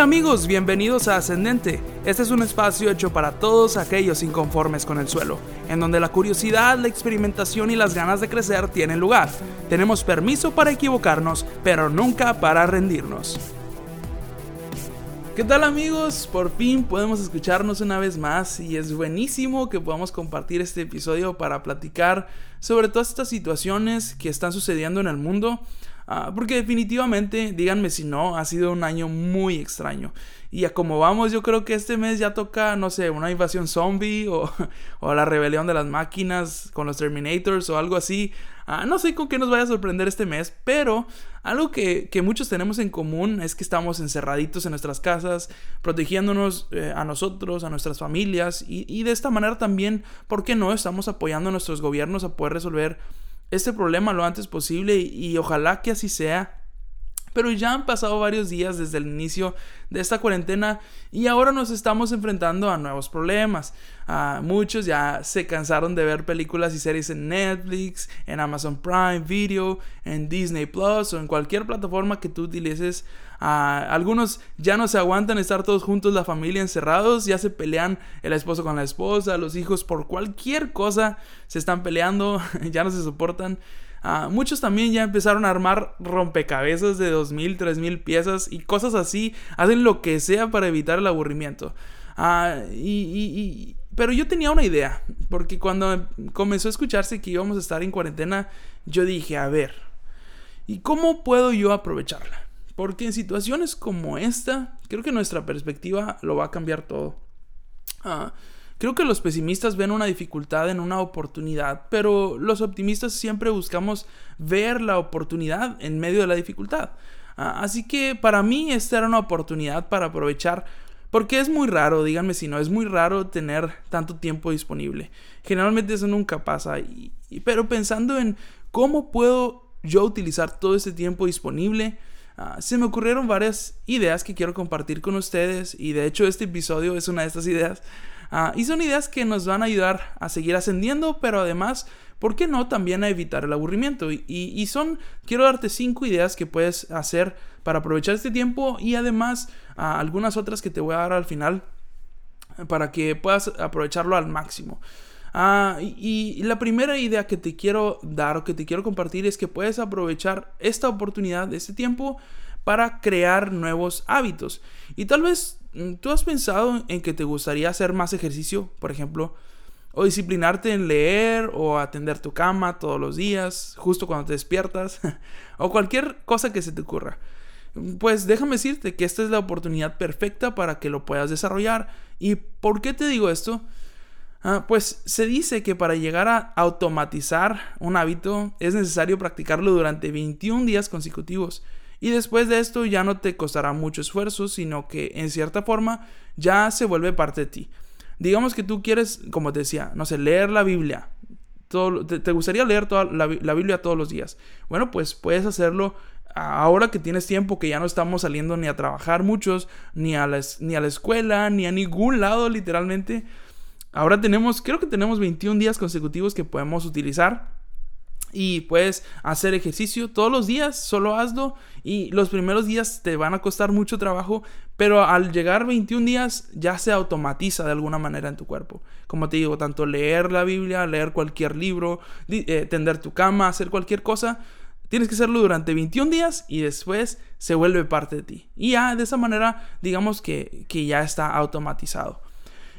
Amigos, bienvenidos a Ascendente. Este es un espacio hecho para todos aquellos inconformes con el suelo, en donde la curiosidad, la experimentación y las ganas de crecer tienen lugar. Tenemos permiso para equivocarnos, pero nunca para rendirnos. ¿Qué tal amigos? Por fin podemos escucharnos una vez más y es buenísimo que podamos compartir este episodio para platicar sobre todas estas situaciones que están sucediendo en el mundo Ah, porque definitivamente, díganme si no, ha sido un año muy extraño. Y a como vamos, yo creo que este mes ya toca, no sé, una invasión zombie o, o la rebelión de las máquinas con los Terminators o algo así. Ah, no sé con qué nos vaya a sorprender este mes, pero algo que, que, muchos tenemos en común es que estamos encerraditos en nuestras casas, protegiéndonos eh, a nosotros, a nuestras familias y, y de esta manera también, ¿por qué no? Estamos apoyando a nuestros gobiernos a poder resolver este problema lo antes posible y, ojalá que así sea. Pero ya han pasado varios días desde el inicio de esta cuarentena y ahora nos estamos enfrentando a nuevos problemas. Muchos ya se cansaron de ver películas y series en Netflix, en Amazon Prime Video, en Disney Plus o en cualquier plataforma que tú utilices algunos ya no se aguantan estar todos juntos, la familia encerrados, ya se pelean el esposo con la esposa, los hijos por cualquier cosa se están peleando, ya no se soportan. Muchos también ya empezaron a armar rompecabezas de 2.000, 3.000 piezas y cosas así. Hacen lo que sea para evitar el aburrimiento. y, pero yo tenía una idea, porque cuando comenzó a escucharse que íbamos a estar en cuarentena, yo dije, a ver, ¿y cómo puedo yo aprovecharla? Porque en situaciones como esta, creo que nuestra perspectiva lo va a cambiar todo. Ah, creo que los pesimistas ven una dificultad en una oportunidad, pero los optimistas siempre buscamos ver la oportunidad en medio de la dificultad. Ah, así que para mí esta era una oportunidad para aprovechar porque es muy raro, díganme si no, es muy raro tener tanto tiempo disponible. Generalmente eso nunca pasa. pero pensando en cómo puedo yo utilizar todo ese tiempo disponible, Ah, se me ocurrieron varias ideas que quiero compartir con ustedes y de hecho este episodio es una de estas ideas. Ah, y son ideas que nos van a ayudar a seguir ascendiendo, pero además, ¿por qué no también a evitar el aburrimiento? Y, son, quiero darte cinco ideas que puedes hacer para aprovechar este tiempo y además ah, algunas otras que te voy a dar al final para que puedas aprovecharlo al máximo. Ah, y, la primera idea que te quiero dar o que te quiero compartir es que puedes aprovechar esta oportunidad, este tiempo, para crear nuevos hábitos. Y tal vez tú has pensado en que te gustaría hacer más ejercicio, por ejemplo, o disciplinarte en leer o atender tu cama todos los días, justo cuando te despiertas, o cualquier cosa que se te ocurra. Pues déjame decirte que esta es la oportunidad perfecta para que lo puedas desarrollar. ¿Y por qué te digo esto? Ah, pues se dice que para llegar a automatizar un hábito es necesario practicarlo durante 21 días consecutivos. Y después de esto ya no te costará mucho esfuerzo, sino que en cierta forma ya se vuelve parte de ti. Digamos que tú quieres, como te decía, no sé, leer la Biblia. Todo, te, gustaría leer toda la, Biblia todos los días. Bueno, pues puedes hacerlo ahora que tienes tiempo, que ya no estamos saliendo ni a trabajar muchos, ni a ni a la escuela, ni a ningún lado literalmente. Ahora tenemos, creo que tenemos 21 días consecutivos que podemos utilizar. Y puedes hacer ejercicio todos los días, solo hazlo. Y los primeros días te van a costar mucho trabajo, pero al llegar 21 días ya se automatiza de alguna manera en tu cuerpo. Como te digo, tanto leer la Biblia, leer cualquier libro, eh, tender tu cama, hacer cualquier cosa, tienes que hacerlo durante 21 días y después se vuelve parte de ti. Y ya de esa manera, digamos que, que ya está automatizado.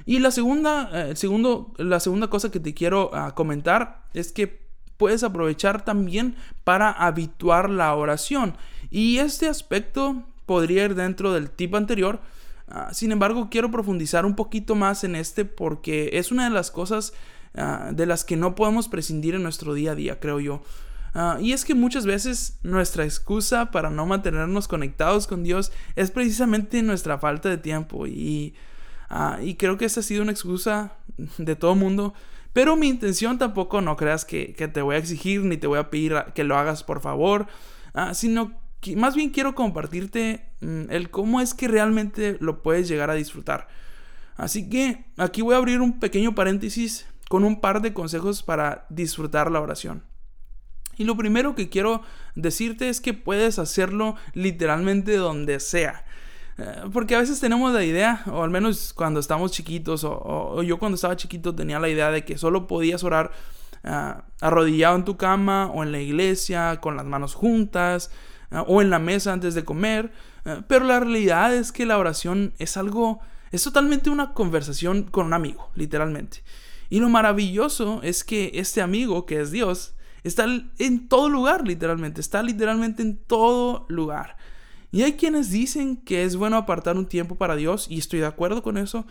Y la segunda, eh, segundo, la segunda cosa que te quiero ah, comentar es que puedes aprovechar también para habituar la oración. Y este aspecto podría ir dentro del tip anterior. Ah, sin embargo, quiero profundizar un poquito más en este porque es una de las cosas ah, de las que no podemos prescindir en nuestro día a día, creo yo. y es que muchas veces nuestra excusa para no mantenernos conectados con Dios es precisamente nuestra falta de tiempo. Y Ah, y creo que esta ha sido una excusa de todo mundo. Pero mi intención tampoco no creas que, te voy a exigir ni te voy a pedir que lo hagas por favor. Ah, sino que más bien quiero compartirte mm, el cómo es que realmente lo puedes llegar a disfrutar. Así que aquí voy a abrir un pequeño paréntesis con un par de consejos para disfrutar la oración. Y lo primero que quiero decirte es que puedes hacerlo literalmente donde sea. Eh, porque a veces tenemos la idea, o al menos cuando estamos chiquitos, o, yo cuando estaba chiquito tenía la idea de que solo podías orar ah, arrodillado en tu cama, o en la iglesia, con las manos juntas, ah, o en la mesa antes de comer. Eh, pero la realidad es que la oración es algo, es totalmente una conversación con un amigo, literalmente. Y lo maravilloso es que este amigo, que es Dios, está en todo lugar, literalmente. Está literalmente en todo lugar. Y hay quienes dicen que es bueno apartar un tiempo para Dios, y estoy de acuerdo con eso,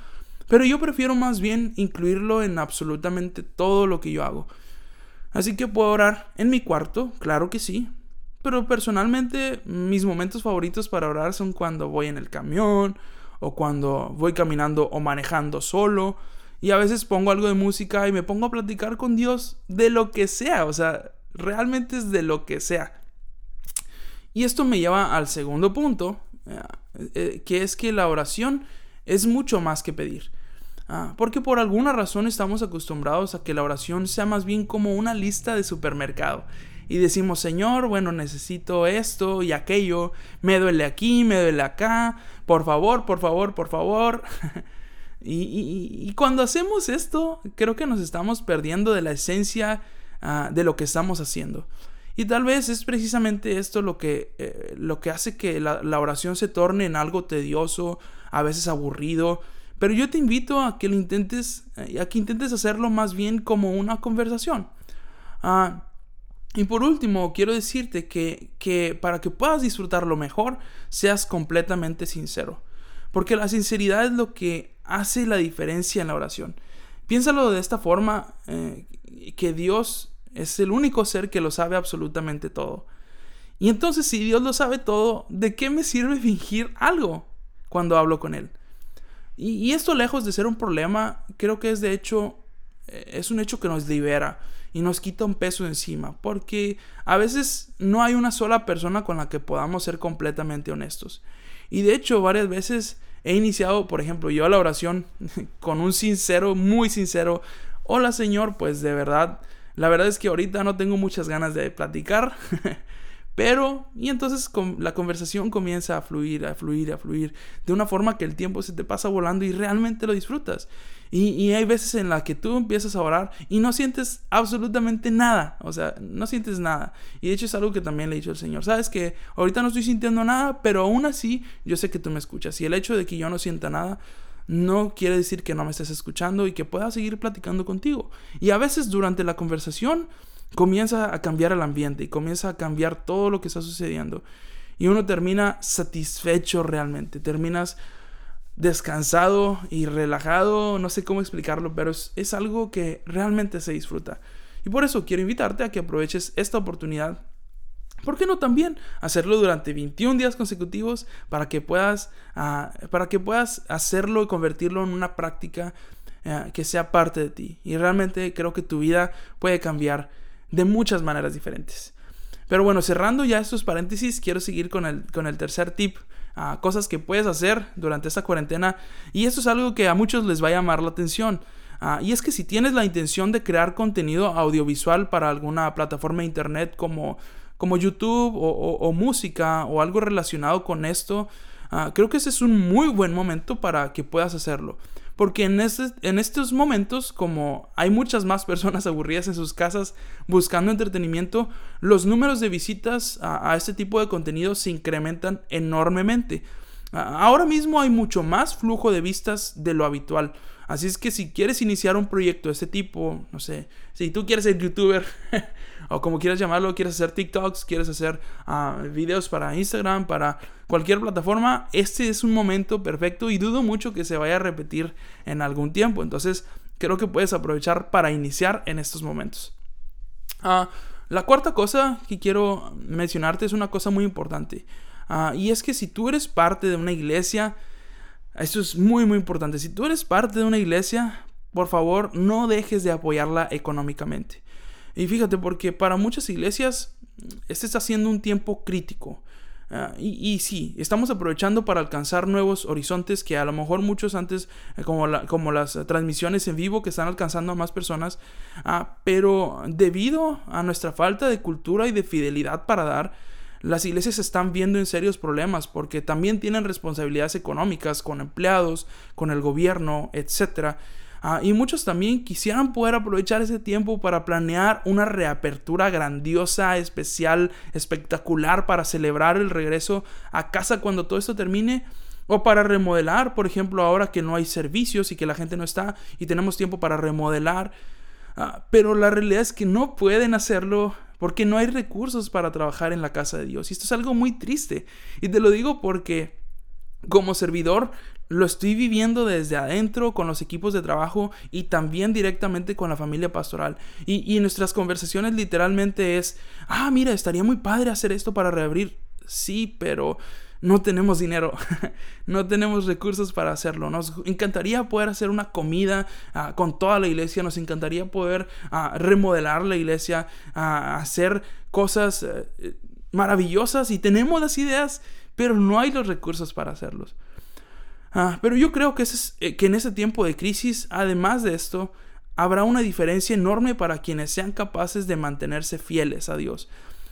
pero yo prefiero más bien incluirlo en absolutamente todo lo que yo hago. Así que puedo orar en mi cuarto, claro que sí, pero personalmente mis momentos favoritos para orar son cuando voy en el camión, o cuando voy caminando o manejando solo, y a veces pongo algo de música y me pongo a platicar con Dios de lo que sea, o sea, realmente es de lo que sea. Y esto me lleva al segundo punto, eh, eh, que es que la oración es mucho más que pedir. Ah, porque por alguna razón estamos acostumbrados a que la oración sea más bien como una lista de supermercado. Y decimos, Señor, bueno, necesito esto y aquello, me duele aquí, me duele acá, por favor, por favor, por favor. y, cuando hacemos esto, creo que nos estamos perdiendo de la esencia ah, de lo que estamos haciendo. Y tal vez es precisamente esto lo que, eh, lo que hace que la, oración se torne en algo tedioso, a veces aburrido. Pero yo te invito a que lo intentes, eh, a que intentes hacerlo más bien como una conversación. Ah, y por último, quiero decirte que, que para que puedas disfrutarlo mejor, seas completamente sincero. Porque la sinceridad es lo que hace la diferencia en la oración. Piénsalo de esta forma, eh, que Dios es el único ser que lo sabe absolutamente todo. Y entonces si Dios lo sabe todo, ¿de qué me sirve fingir algo cuando hablo con Él? Y, esto lejos de ser un problema, creo que es de hecho, eh, es un hecho que nos libera y nos quita un peso encima, porque a veces no hay una sola persona con la que podamos ser completamente honestos. Y de hecho, varias veces he iniciado, por ejemplo, yo la oración con un sincero, muy sincero, hola Señor, pues de verdad la verdad es que ahorita no tengo muchas ganas de platicar. Pero, y entonces la conversación comienza a fluir, a fluir, a fluir, de una forma que el tiempo se te pasa volando y realmente lo disfrutas. Y, hay veces en las que tú empiezas a orar y no sientes absolutamente nada, o sea, no sientes nada. Y de hecho es algo que también le he dicho al Señor, sabes que ahorita no estoy sintiendo nada, pero aún así yo sé que tú me escuchas. Y el hecho de que yo no sienta nada no quiere decir que no me estés escuchando y que pueda seguir platicando contigo. Y a veces durante la conversación comienza a cambiar el ambiente y comienza a cambiar todo lo que está sucediendo. Y uno termina satisfecho realmente, terminas descansado y relajado, no sé cómo explicarlo, pero es, algo que realmente se disfruta. Y por eso quiero invitarte a que aproveches esta oportunidad ¿Por qué no también hacerlo durante 21 días consecutivos para que puedas, ah, para que puedas hacerlo y convertirlo en una práctica eh, que sea parte de ti? Y realmente creo que tu vida puede cambiar de muchas maneras diferentes. Pero bueno, cerrando ya estos paréntesis, quiero seguir con el, con el tercer tip. Ah, cosas que puedes hacer durante esta cuarentena. Y esto es algo que a muchos les va a llamar la atención. Ah, y es que si tienes la intención de crear contenido audiovisual para alguna plataforma de internet como como YouTube o, música o algo relacionado con esto, ah, creo que ese es un muy buen momento para que puedas hacerlo. Porque en, este, en estos momentos, como hay muchas más personas aburridas en sus casas buscando entretenimiento, los números de visitas a, a este tipo de contenido se incrementan enormemente. Ahora mismo hay mucho más flujo de vistas de lo habitual. Así es que si quieres iniciar un proyecto de este tipo, no sé, si tú quieres ser youtuber o como quieras llamarlo, quieres hacer TikToks, quieres hacer uh, videos para Instagram, para cualquier plataforma, este es un momento perfecto y dudo mucho que se vaya a repetir en algún tiempo. Entonces creo que puedes aprovechar para iniciar en estos momentos. Uh, la cuarta cosa que quiero mencionarte es una cosa muy importante. Uh, y es que si tú eres parte de una iglesia, esto es muy, muy importante. Si tú eres parte de una iglesia, por favor, no dejes de apoyarla económicamente. Y fíjate, porque para muchas iglesias este está siendo un tiempo crítico. Ah, y, sí, estamos aprovechando para alcanzar nuevos horizontes que a lo mejor muchos antes, eh, como, como las transmisiones en vivo que están alcanzando a más personas, uh, pero debido a nuestra falta de cultura y de fidelidad para dar, las iglesias están viendo en serios problemas porque también tienen responsabilidades económicas con empleados, con el gobierno, etc. Ah, y muchos también quisieran poder aprovechar ese tiempo para planear una reapertura grandiosa, especial, espectacular para celebrar el regreso a casa cuando todo esto termine. O para remodelar, por ejemplo, ahora que no hay servicios y que la gente no está y tenemos tiempo para remodelar. Ah, pero la realidad es que no pueden hacerlo porque no hay recursos para trabajar en la casa de Dios. Y esto es algo muy triste. Y te lo digo porque como servidor lo estoy viviendo desde adentro con los equipos de trabajo y también directamente con la familia pastoral. Y, y nuestras conversaciones literalmente es, ah, mira, estaría muy padre hacer esto para reabrir. Sí, pero no tenemos dinero, no tenemos recursos para hacerlo. Nos encantaría poder hacer una comida ah, con toda la iglesia, nos encantaría poder ah, remodelar la iglesia, ah, hacer cosas eh, maravillosas y tenemos las ideas, pero no hay los recursos para hacerlos. pero yo creo que, eh, que en ese tiempo de crisis, además de esto, habrá una diferencia enorme para quienes sean capaces de mantenerse fieles a Dios.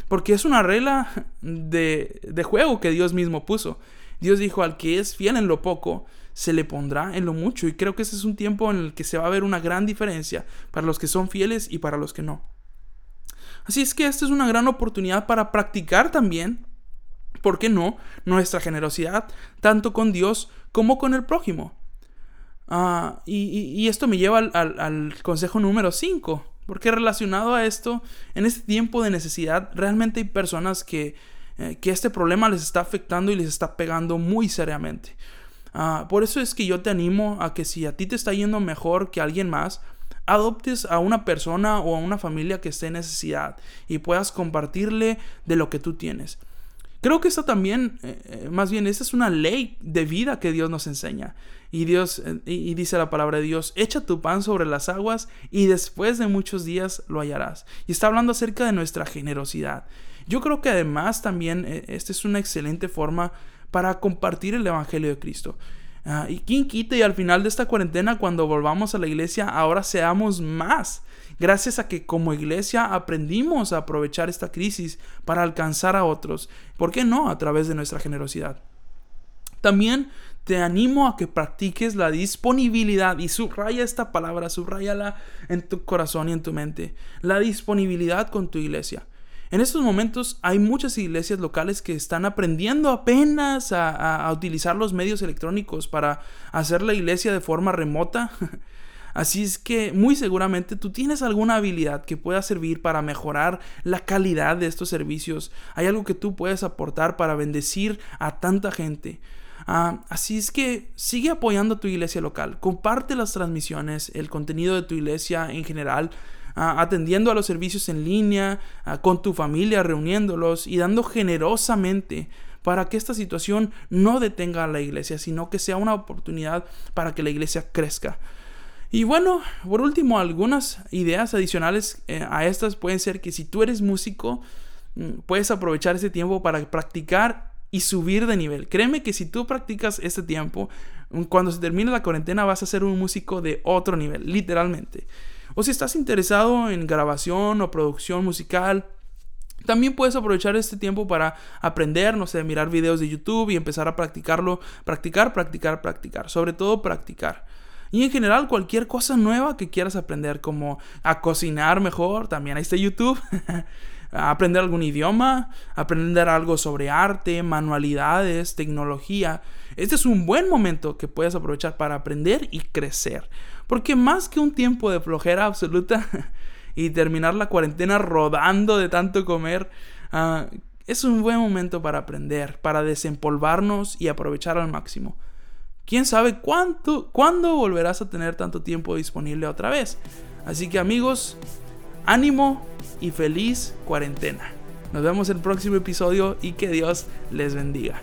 Porque es una regla de, de juego que Dios mismo puso. Dios dijo, al que es fiel en lo poco, se le pondrá en lo mucho. Y creo que ese es un tiempo en el que se va a ver una gran diferencia para los que son fieles y para los que no. Así es que esta es una gran oportunidad para practicar también, ¿por qué no?, nuestra generosidad, tanto con Dios como con el prójimo. Ah, y, esto me lleva al, al consejo número 5. Porque relacionado a esto, en este tiempo de necesidad, realmente hay personas que, eh, que este problema les está afectando y les está pegando muy seriamente. Ah, por eso es que yo te animo a que si a ti te está yendo mejor que alguien más, adoptes a una persona o a una familia que esté en necesidad y puedas compartirle de lo que tú tienes. Creo que esto también, eh, eh, más bien, esta es una ley de vida que Dios nos enseña. Y Dios, eh, y dice la palabra de Dios, echa tu pan sobre las aguas y después de muchos días lo hallarás. Y está hablando acerca de nuestra generosidad. Yo creo que además también esta es una excelente forma para compartir el Evangelio de Cristo. Ah, y quien quite y al final de esta cuarentena, cuando volvamos a la iglesia, ahora seamos más. Gracias a que como iglesia aprendimos a aprovechar esta crisis para alcanzar a otros. ¿Por qué no? A través de nuestra generosidad. También te animo a que practiques la disponibilidad y subraya esta palabra, subrayala en tu corazón y en tu mente, la disponibilidad con tu iglesia. En estos momentos hay muchas iglesias locales que están aprendiendo apenas a, utilizar los medios electrónicos para hacer la iglesia de forma remota. Así es que muy seguramente tú tienes alguna habilidad que pueda servir para mejorar la calidad de estos servicios. Hay algo que tú puedes aportar para bendecir a tanta gente. Ah, así es que sigue apoyando a tu iglesia local, comparte las transmisiones, el contenido de tu iglesia en general, atendiendo a los servicios en línea, con tu familia, reuniéndolos y dando generosamente para que esta situación no detenga a la iglesia, sino que sea una oportunidad para que la iglesia crezca. Y bueno, por último, algunas ideas adicionales eh, a estas pueden ser que si tú eres músico, mm, puedes aprovechar ese tiempo para practicar y subir de nivel. Créeme que si tú practicas este tiempo, cuando se termine la cuarentena vas a ser un músico de otro nivel, literalmente. O si estás interesado en grabación o producción musical, también puedes aprovechar este tiempo para aprender, no sé, mirar videos de YouTube y empezar a practicarlo, practicar, practicar, practicar, sobre todo practicar. Y en general cualquier cosa nueva que quieras aprender, como a cocinar mejor, también ahí está YouTube. aprender algún idioma, aprender algo sobre arte, manualidades, tecnología. Este es un buen momento que puedes aprovechar para aprender y crecer. Porque más que un tiempo de flojera absoluta y terminar la cuarentena rodando de tanto comer, ah, es un buen momento para aprender, para desempolvarnos y aprovechar al máximo. ¿Quién sabe cuánto, cuándo volverás a tener tanto tiempo disponible otra vez? Así que amigos, ánimo y feliz cuarentena. Nos vemos en el próximo episodio y que Dios les bendiga.